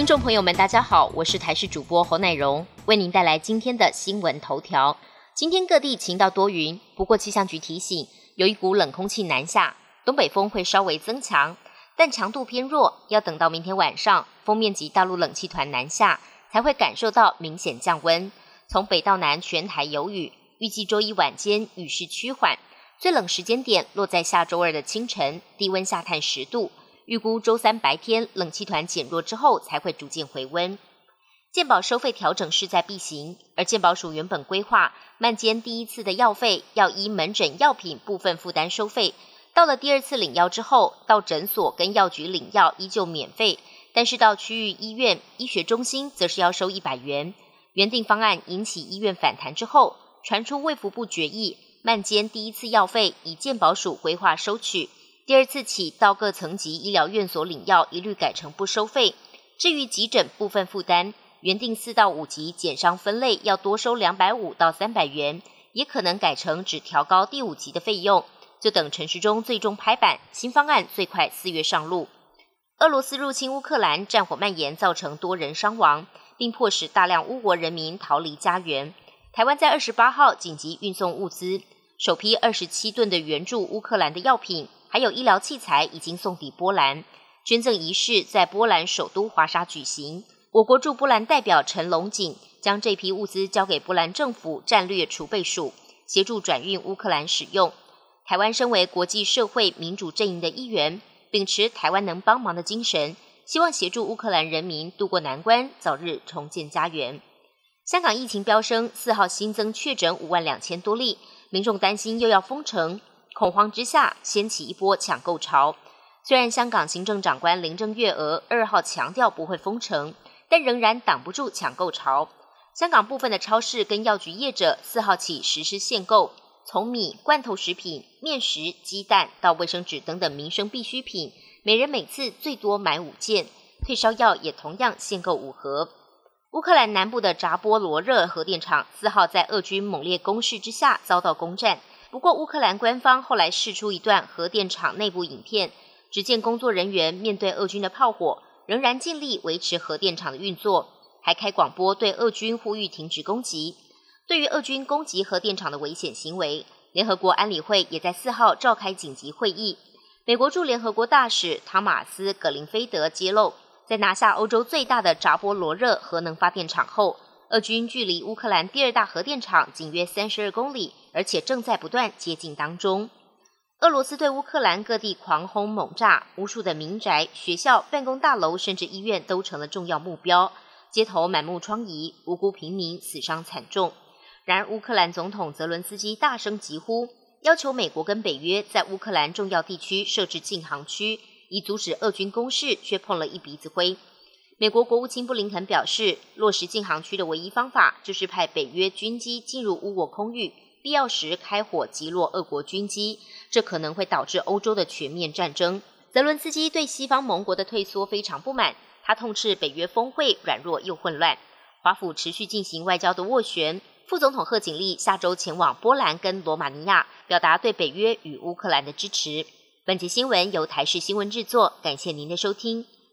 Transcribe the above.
听众朋友们，大家好，我是台视主播侯乃荣，为您带来今天的新闻头条。今天各地晴到多云，不过气象局提醒，有一股冷空气南下，东北风会稍微增强，但强度偏弱，要等到明天晚上，锋面及大陆冷气团南下，才会感受到明显降温。从北到南，全台有雨，预计周一晚间雨势趋缓，最冷时间点落在下周二的清晨，低温下探十度。预估周三白天冷气团减弱之后，才会逐渐回温。健保收费调整势在必行，而健保署原本规划，慢间第一次的药费要依门诊药品部分负担收费，到了第二次领药之后，到诊所跟药局领药依旧免费，但是到区域医院、医学中心则是要收一百元。原定方案引起医院反弹之后，传出卫福部决议，慢间第一次药费以健保署规划收取。第二次起，到各层级医疗院所领药，一律改成不收费。至于急诊部分负担，原定四到五级减伤分类要多收两百五到三百元，也可能改成只调高第五级的费用。就等陈时中最终拍板，新方案最快四月上路。俄罗斯入侵乌克兰，战火蔓延，造成多人伤亡，并迫使大量乌国人民逃离家园。台湾在二十八号紧急运送物资，首批二十七吨的援助乌克兰的药品。还有医疗器材已经送抵波兰，捐赠仪式在波兰首都华沙举行。我国驻波兰代表陈龙锦将这批物资交给波兰政府战略储备署，协助转运乌克兰使用。台湾身为国际社会民主阵营的一员，秉持台湾能帮忙的精神，希望协助乌克兰人民渡过难关，早日重建家园。香港疫情飙升，四号新增确诊五万两千多例，民众担心又要封城。恐慌之下，掀起一波抢购潮。虽然香港行政长官林郑月娥二号强调不会封城，但仍然挡不住抢购潮。香港部分的超市跟药局业者四号起实施限购，从米、罐头食品、面食、鸡蛋到卫生纸等等民生必需品，每人每次最多买五件。退烧药也同样限购五盒。乌克兰南部的扎波罗热核电厂四号在俄军猛烈攻势之下遭到攻占。不过，乌克兰官方后来释出一段核电厂内部影片，只见工作人员面对俄军的炮火，仍然尽力维持核电厂的运作，还开广播对俄军呼吁停止攻击。对于俄军攻击核电厂的危险行为，联合国安理会也在四号召开紧急会议。美国驻联合国大使汤马斯·葛林菲德揭露，在拿下欧洲最大的扎波罗热核能发电厂后。俄军距离乌克兰第二大核电厂仅约三十二公里，而且正在不断接近当中。俄罗斯对乌克兰各地狂轰猛炸，无数的民宅、学校、办公大楼，甚至医院都成了重要目标，街头满目疮痍，无辜平民死伤惨重。然而，乌克兰总统泽伦斯基大声疾呼，要求美国跟北约在乌克兰重要地区设置禁航区，以阻止俄军攻势，却碰了一鼻子灰。美国国务卿布林肯表示，落实禁航区的唯一方法就是派北约军机进入乌国空域，必要时开火击落俄国军机，这可能会导致欧洲的全面战争。泽伦斯基对西方盟国的退缩非常不满，他痛斥北约峰会软弱又混乱。华府持续进行外交的斡旋，副总统贺锦丽下周前往波兰跟罗马尼亚，表达对北约与乌克兰的支持。本节新闻由台视新闻制作，感谢您的收听。